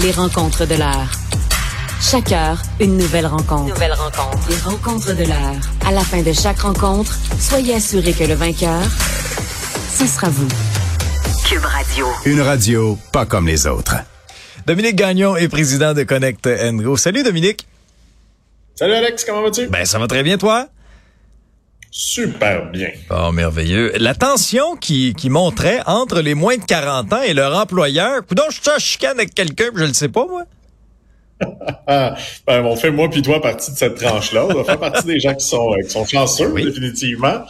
Les rencontres de l'heure. Chaque heure, une nouvelle rencontre. Nouvelle rencontre. Les rencontres de l'heure. À la fin de chaque rencontre, soyez assurés que le vainqueur, ce sera vous. Cube Radio. Une radio pas comme les autres. Dominique Gagnon est président de Connect Go. Salut Dominique. Salut Alex, comment vas-tu? Ben ça va très bien toi? Super bien. Oh, merveilleux. La tension qui, qui montrait entre les moins de 40 ans et leur employeur. Coudon, je chicane avec quelqu'un, je le sais pas, moi. ben, on fait moi puis toi partie de cette tranche-là. On va faire partie des gens qui sont, euh, qui sont chanceux, définitivement.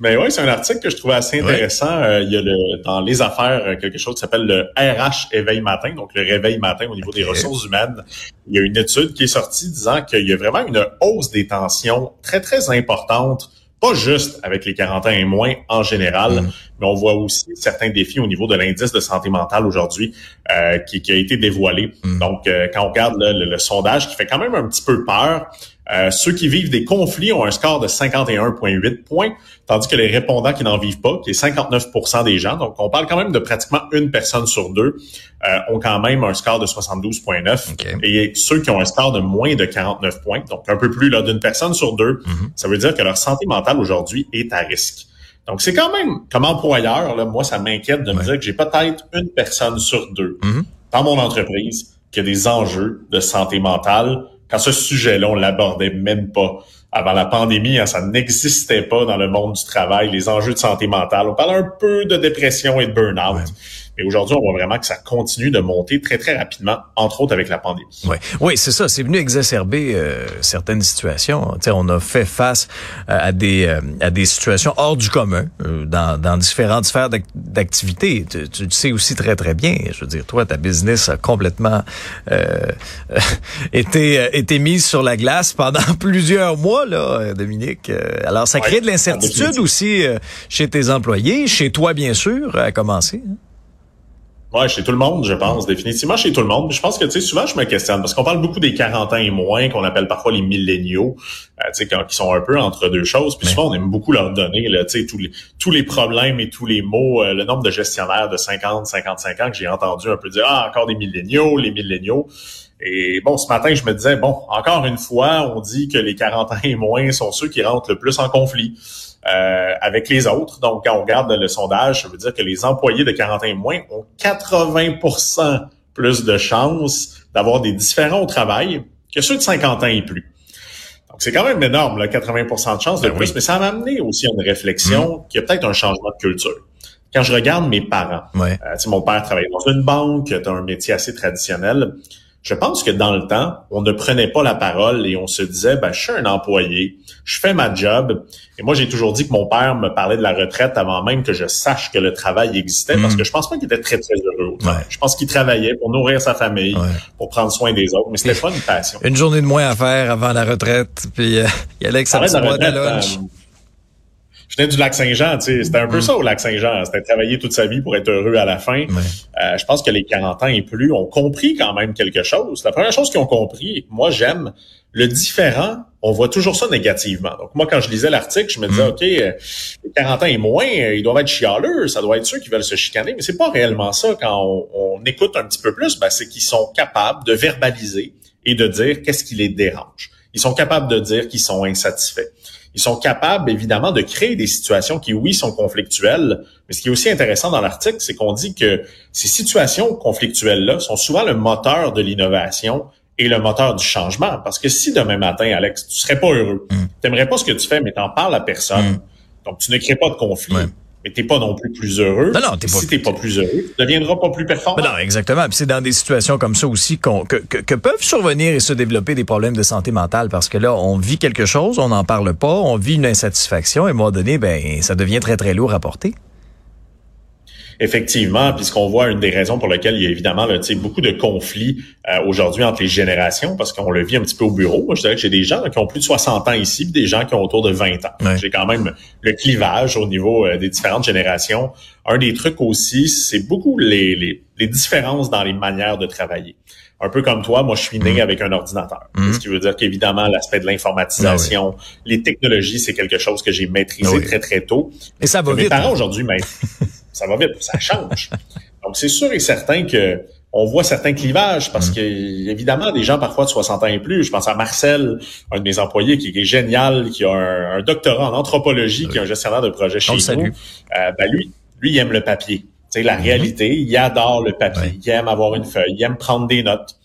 Mais oui, c'est un article que je trouvais assez intéressant. Euh, il y a le, dans les affaires euh, quelque chose qui s'appelle le RH éveil matin, donc le réveil matin au niveau des ressources humaines. Il y a une étude qui est sortie disant qu'il y a vraiment une hausse des tensions très, très importante pas juste avec les 40 ans et moins en général, mm. mais on voit aussi certains défis au niveau de l'indice de santé mentale aujourd'hui euh, qui, a été dévoilé. Mm. Donc, euh, quand on regarde le, sondage qui fait quand même un petit peu peur, euh, ceux qui vivent des conflits ont un score de 51,8 points, tandis que les répondants qui n'en vivent pas, qui est 59% des gens, donc on parle quand même de pratiquement une personne sur deux, euh, ont quand même un score de 72,9. Et ceux qui ont un score de moins de 49 points, donc un peu plus là d'une personne sur deux, mhm. ça veut dire que leur santé mentale aujourd'hui est à risque. Donc, c'est quand même, comme employeur, là, moi, ça m'inquiète de me dire que j'ai peut-être une personne sur deux mhm. dans mon entreprise qui a des enjeux de santé mentale quand ce sujet-là, on l'abordait même pas. Avant la pandémie, hein, ça n'existait pas dans le monde du travail, les enjeux de santé mentale. On parle un peu de dépression et de burn-out. Mais aujourd'hui, on voit vraiment que ça continue de monter très, très rapidement, entre autres avec la pandémie. Oui, oui c'est ça. C'est venu exacerber euh, certaines situations. sais, on a fait face euh, à des euh, à des situations hors du commun dans, dans différentes sphères d'activité. Tu, tu, le sais aussi très, très bien. Je veux dire, toi, ta business a complètement été, été mise sur la glace pendant plusieurs mois, là, Dominique. Alors, ça crée de l'incertitude aussi chez tes employés, chez toi, bien sûr, à commencer. Hein? Ouais, chez tout le monde, je pense, définitivement chez tout le monde. Je pense que, tu sais, souvent, je me questionne, parce qu'on parle beaucoup des 40 ans et moins, qu'on appelle parfois les milléniaux, euh, tu sais, qui sont un peu entre deux choses. Puis souvent, on aime beaucoup leur donner, là, tu sais, tous les, tous les problèmes et tous les mots, euh, le nombre de gestionnaires de 50, 55 ans que j'ai entendu un peu dire, ah, encore des milléniaux, les milléniaux. Et bon, ce matin, je me disais, bon, encore une fois, on dit que les 40 ans et moins sont ceux qui rentrent le plus en conflit. Euh, avec les autres. Donc, quand on regarde le sondage, ça veut dire que les employés de 40 ans et moins ont 80% plus de chances d'avoir des différents au travail que ceux de 50 ans et plus. Donc, c'est quand même énorme, là, 80% de chances de ben plus, mais ça m'a amené aussi à une réflexion mmh. qui a peut-être un changement de culture. Quand je regarde mes parents, ouais. euh, mon père travaillait dans une banque, as un métier assez traditionnel. Je pense que dans le temps, on ne prenait pas la parole et on se disait, ben, je suis un employé, je fais ma job. Et moi, j'ai toujours dit que mon père me parlait de la retraite avant même que je sache que le travail existait, parce mm. que je pense pas qu'il était très, très heureux. Je pense qu'il travaillait pour nourrir sa famille, pour prendre soin des autres, mais c'était pas une passion. Une journée de moins à faire avant la retraite, puis euh, il allait avec sa petite boîte à lunch. Euh, je venais du lac Saint-Jean, tu sais, c'était un peu mm. ça au lac Saint-Jean. C'était travailler toute sa vie pour être heureux à la fin. Euh, je pense que les 40 ans et plus ont compris quand même quelque chose. La première chose qu'ils ont compris, moi j'aime le différent, on voit toujours ça négativement. Donc moi, quand je lisais l'article, je me disais, mm. OK, euh, les 40 ans et moins, euh, ils doivent être chialeux, ça doit être ceux qui veulent se chicaner, mais c'est pas réellement ça. Quand on, on écoute un petit peu plus, ben, c'est qu'ils sont capables de verbaliser et de dire qu'est-ce qui les dérange. Ils sont capables de dire qu'ils sont insatisfaits ils sont capables, évidemment, de créer des situations qui, oui, sont conflictuelles. Mais ce qui est aussi intéressant dans l'article, c'est qu'on dit que ces situations conflictuelles-là sont souvent le moteur de l'innovation et le moteur du changement. Parce que si demain matin, Alex, tu serais pas heureux, mm. tu n'aimerais pas ce que tu fais, mais tu en parles à personne, mm. donc tu ne crées pas de conflit mais t'es pas non plus plus heureux. Non, non, t'es pas. Si t'es pas plus heureux, tu deviendras pas plus performant. non, exactement. Puis c'est dans des situations comme ça aussi qu'on que, que, peuvent survenir et se développer des problèmes de santé mentale parce que là, on vit quelque chose, on n'en parle pas, on vit une insatisfaction et à un moment donné, ben, ça devient très très lourd à porter effectivement, puisqu'on voit une des raisons pour lesquelles il y a évidemment là, beaucoup de conflits euh, aujourd'hui entre les générations, parce qu'on le vit un petit peu au bureau. Moi, je dirais que j'ai des gens qui ont plus de 60 ans ici, puis des gens qui ont autour de 20 ans. J'ai quand même le clivage au niveau euh, des différentes générations. Un des trucs aussi, c'est beaucoup les, les, les, différences dans les manières de travailler. Un peu comme toi, moi, je suis né mm. avec un ordinateur. Mm. Ce qui veut dire qu'évidemment, l'aspect de l'informatisation, ah les technologies, c'est quelque chose que j'ai maîtrisé ah très, très tôt. Et ça va Mes vite. parents hein? aujourd'hui, mais ça va vite, ça change. Donc, c'est sûr et certain que on voit certains clivages parce mm. que évidemment des gens parfois de 60 ans et plus. Je pense à Marcel, un de mes employés qui, est génial, qui a un, doctorat en anthropologie, qui est un gestionnaire de projet chez nous. Euh, ben lui, lui il aime le papier. C'est la mm-hmm. réalité. Il adore le papier. Il aime avoir une feuille. Il aime prendre des notes.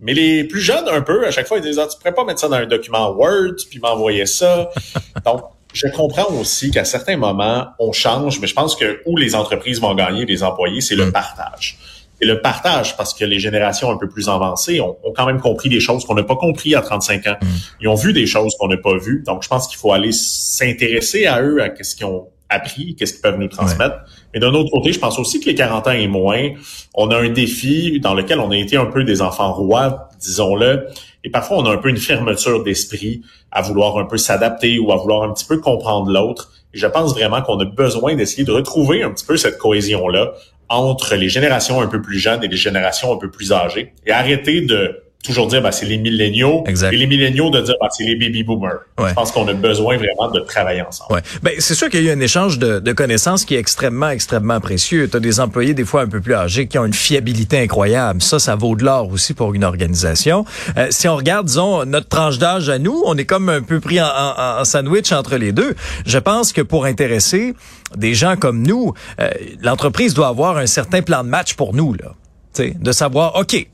Mais les plus jeunes un peu, à chaque fois ils disent ah, tu pourrais pas mettre ça dans un document Word puis m'envoyer ça. Donc je comprends aussi qu'à certains moments, on change, mais je pense que où les entreprises vont gagner, les employés, c'est le mm. partage et le partage, parce que les générations un peu plus avancées ont, quand même compris des choses qu'on n'a pas compris à 35 ans. Mm. Ils ont vu des choses qu'on n'a pas vues. Donc, je pense qu'il faut aller s'intéresser à eux, à ce qu'ils ont appris, qu'est-ce qu'ils peuvent nous transmettre. Mais d'un autre côté, je pense aussi que les 40 ans et moins, on a un défi dans lequel on a été un peu des enfants rois, disons-le, et parfois on a un peu une fermeture d'esprit à vouloir un peu s'adapter ou à vouloir un petit peu comprendre l'autre. Je pense vraiment qu'on a besoin d'essayer de retrouver un petit peu cette cohésion-là entre les générations un peu plus jeunes et les générations un peu plus âgées et arrêter de toujours dire bah c'est les milléniaux et les milléniaux de dire bah c'est les baby boomers. Je pense qu'on a besoin vraiment de travailler ensemble. Ouais. Ben c'est sûr qu'il y a eu un échange de, de connaissances qui est extrêmement extrêmement précieux. Tu as des employés des fois un peu plus âgés qui ont une fiabilité incroyable. Ça ça vaut de l'or aussi pour une organisation. Euh, si on regarde disons notre tranche d'âge à nous, on est comme un peu pris en, en, en, sandwich entre les deux. Je pense que pour intéresser des gens comme nous, euh, l'entreprise doit avoir un certain plan de match pour nous là de savoir, OK,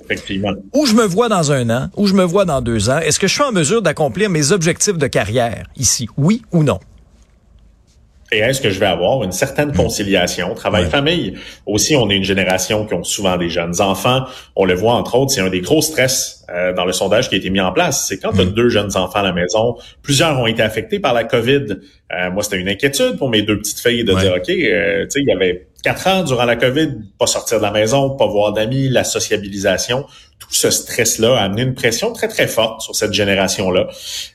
où je me vois dans un an, où je me vois dans deux ans, est-ce que je suis en mesure d'accomplir mes objectifs de carrière ici, oui ou non? Et est-ce que je vais avoir une certaine conciliation, travail-famille? Aussi, on est une génération qui ont souvent des jeunes enfants. On le voit, entre autres, c'est un des gros stress euh, dans le sondage qui a été mis en place. C'est quand tu as deux jeunes enfants à la maison, plusieurs ont été affectés par la COVID. Euh, moi, c'était une inquiétude pour mes deux petites filles de dire, OK, euh, tu sais, il y avait quatre ans durant la COVID, pas sortir de la maison, pas voir d'amis, la sociabilisation, tout ce stress-là a amené une pression très, très forte sur cette génération-là.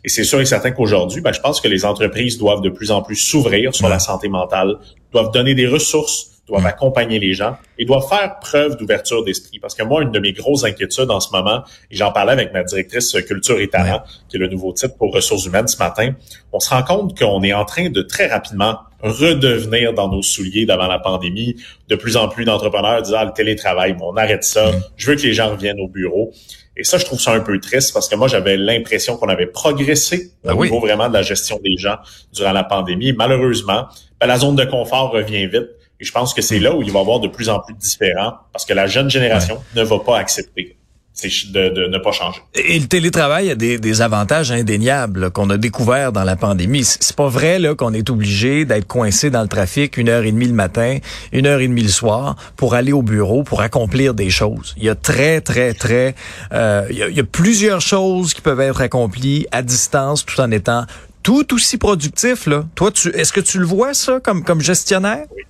Et c'est sûr et certain qu'aujourd'hui, ben, je pense que les entreprises doivent de plus en plus s'ouvrir sur la santé mentale, doivent donner des ressources, doivent accompagner les gens et doivent faire preuve d'ouverture d'esprit. Parce que moi, une de mes grosses inquiétudes en ce moment, et j'en parlais avec ma directrice culture et talent, qui est le nouveau titre pour ressources humaines ce matin, on se rend compte qu'on est en train de très rapidement redevenir dans nos souliers d'avant la pandémie. De plus en plus d'entrepreneurs disent, ah, le télétravail, on arrête ça. Mm. Je veux que les gens reviennent au bureau. Et ça, je trouve ça un peu triste parce que moi, j'avais l'impression qu'on avait progressé ben au niveau vraiment de la gestion des gens durant la pandémie. Malheureusement, ben, la zone de confort revient vite. Et je pense que c'est mm. là où il va y avoir de plus en plus de différents parce que la jeune génération ne va pas accepter c'est de, ne pas changer. Et le télétravail a des, des avantages indéniables qu'on a découvert dans la pandémie. C'est pas vrai là qu'on est obligé d'être coincé dans le trafic une heure et demie le matin, une heure et demie le soir pour aller au bureau pour accomplir des choses. Il y a très très très euh, il, y a, plusieurs choses qui peuvent être accomplies à distance tout en étant tout aussi productif là. Toi, tu est-ce que tu le vois ça comme comme gestionnaire? Oui.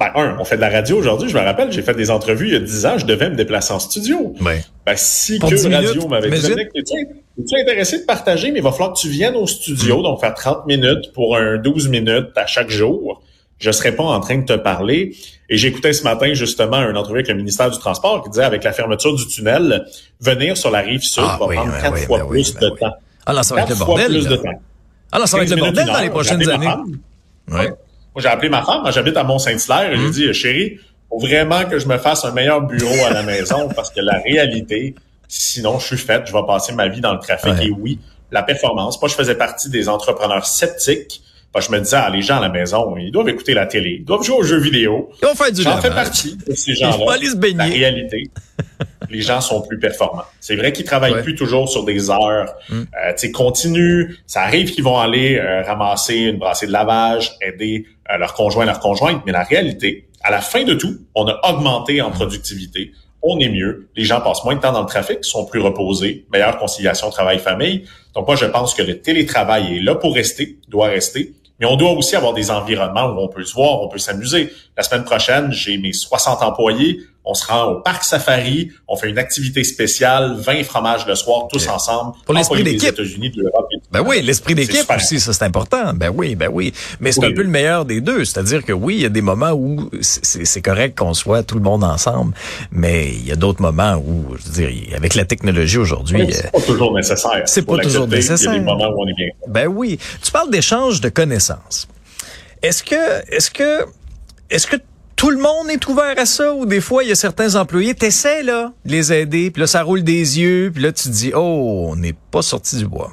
Ben, un, on fait de la radio aujourd'hui. Je me rappelle, j'ai fait des entrevues il y a 10 ans, je devais me déplacer en studio. Ben, si que Radio m'avait dit, es-tu intéressé de partager, mais il va falloir que tu viennes au studio, mm. donc faire 30 minutes pour un 12 minutes à chaque jour. Je serais pas en train de te parler. Et j'écoutais ce matin justement un entrevue avec le ministère du Transport qui disait avec la fermeture du tunnel, venir sur la rive sud ah va prendre quatre fois plus de temps. Alors ça va être le bordel. Alors ça va être le bordel dans les prochaines années. Ouais. Moi, j'ai appelé ma femme, j'habite à Mont-Saint-Hilaire, et j'ai mm-hmm. dit, chérie, faut vraiment que je me fasse un meilleur bureau à la maison parce que la réalité, sinon je suis faite, je vais passer ma vie dans le trafic. Et oui, la performance. Moi, je faisais partie des entrepreneurs sceptiques. Parce je me disais, ah, les gens à la maison, ils doivent écouter la télé, ils doivent jouer aux jeux vidéo. Ils vont faire du J'en fais partie de ces gens-là. Ils se baigner. La réalité, les gens sont plus performants. C'est vrai qu'ils travaillent plus toujours sur des heures, mm. euh, tu sais, continues. Ça arrive qu'ils vont aller euh, ramasser une brassée de lavage, aider euh, leurs conjoints, leurs conjointes, mais la réalité, à la fin de tout, on a augmenté en productivité. On est mieux. Les gens passent moins de temps dans le trafic, sont plus reposés, meilleure conciliation travail-famille. Donc moi, je pense que le télétravail est là pour rester, doit rester. Mais on doit aussi avoir des environnements où on peut se voir, on peut s'amuser. La semaine prochaine, j'ai mes 60 employés on se rend au parc safari, on fait une activité spéciale, 20 fromages le soir, tous ensemble. Pour l'esprit d'équipe. Ben oui, l'esprit d'équipe aussi, ça c'est important. Ben oui, ben oui. Mais c'est un peu le meilleur des deux. C'est-à-dire que oui, il y a des moments où c'est correct qu'on soit tout le monde ensemble, mais il y a d'autres moments où, je veux dire, avec la technologie aujourd'hui... c'est euh, pas toujours nécessaire. C'est pas toujours nécessaire. Il y a des moments où on est bien. Ben oui. Tu parles d'échange de connaissances. Est-ce que, est-ce que, est-ce que tout le monde est ouvert à ça ou des fois il y a certains employés, t'essaies là de les aider, puis là ça roule des yeux, puis là tu te dis oh on n'est pas sorti du bois.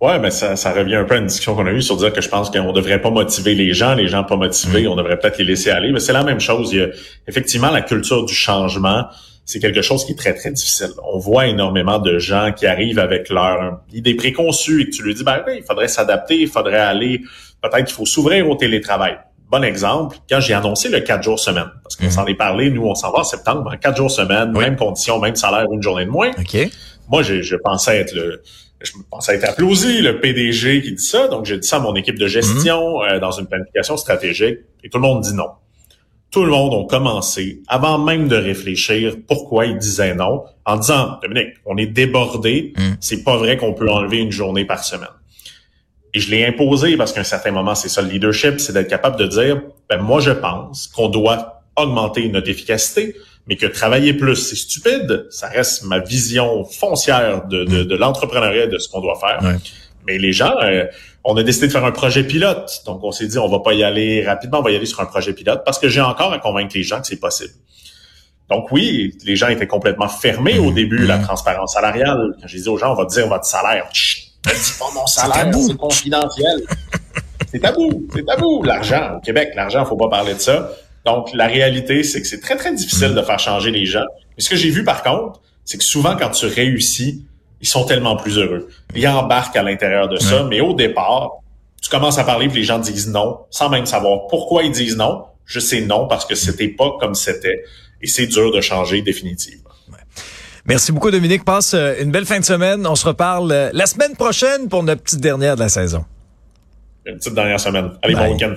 Ouais, mais ça, ça revient un peu à une discussion qu'on a eue sur dire que je pense qu'on devrait pas motiver les gens, les gens pas motivés, mm. on devrait peut-être les laisser aller. Mais c'est la même chose. Il y a effectivement la culture du changement. C'est quelque chose qui est très, très difficile. On voit énormément de gens qui arrivent avec leur idée préconçue et que tu lui dis, ben oui, il faudrait s'adapter, il faudrait aller, peut-être qu'il faut s'ouvrir au télétravail. Bon exemple, quand j'ai annoncé le 4 jours semaine, parce qu'on mm. s'en est parlé, nous, on s'en va en septembre, 4 jours semaine, même condition, même salaire, une journée de moins. Okay. Moi, je, je pensais être le, je pensais être applaudi, le PDG qui dit ça. Donc, j'ai dit ça à mon équipe de gestion mhm. euh, dans une planification stratégique et tout le monde dit non. Tout le monde a commencé, avant même de réfléchir pourquoi ils disaient non, en disant, Dominique, on est débordé, mhm. c'est pas vrai qu'on peut enlever une journée par semaine. Et je l'ai imposé parce qu'à un certain moment, c'est ça le leadership, c'est d'être capable de dire, ben moi je pense qu'on doit augmenter notre efficacité, mais que travailler plus, c'est stupide. Ça reste ma vision foncière de, de, de l'entrepreneuriat de ce qu'on doit faire. Mais les gens, euh, on a décidé de faire un projet pilote. Donc, on s'est dit, on va pas y aller rapidement, on va y aller sur un projet pilote parce que j'ai encore à convaincre les gens que c'est possible. Donc oui, les gens étaient complètement fermés au début, la transparence salariale. Quand j'ai dit aux gens, on va dire votre salaire. Chut, dis pas mon salaire, c'est confidentiel. c'est tabou, c'est tabou. L'argent, au Québec, l'argent, faut pas parler de ça. Donc, la réalité, c'est que c'est très, très difficile de faire changer les gens. Mais ce que j'ai vu, par contre, c'est que souvent, quand tu réussis, ils sont tellement plus heureux. Ils embarquent à l'intérieur de ça, mais au départ, tu commences à parler, puis les gens disent non, sans même savoir pourquoi ils disent non. Je sais non parce que c'était pas comme c'était, et c'est dur de changer définitivement. Merci beaucoup, Dominique. Passe euh, une belle fin de semaine. On se reparle euh, la semaine prochaine pour notre petite dernière de la saison. Une petite dernière semaine. Allez, bon week-end.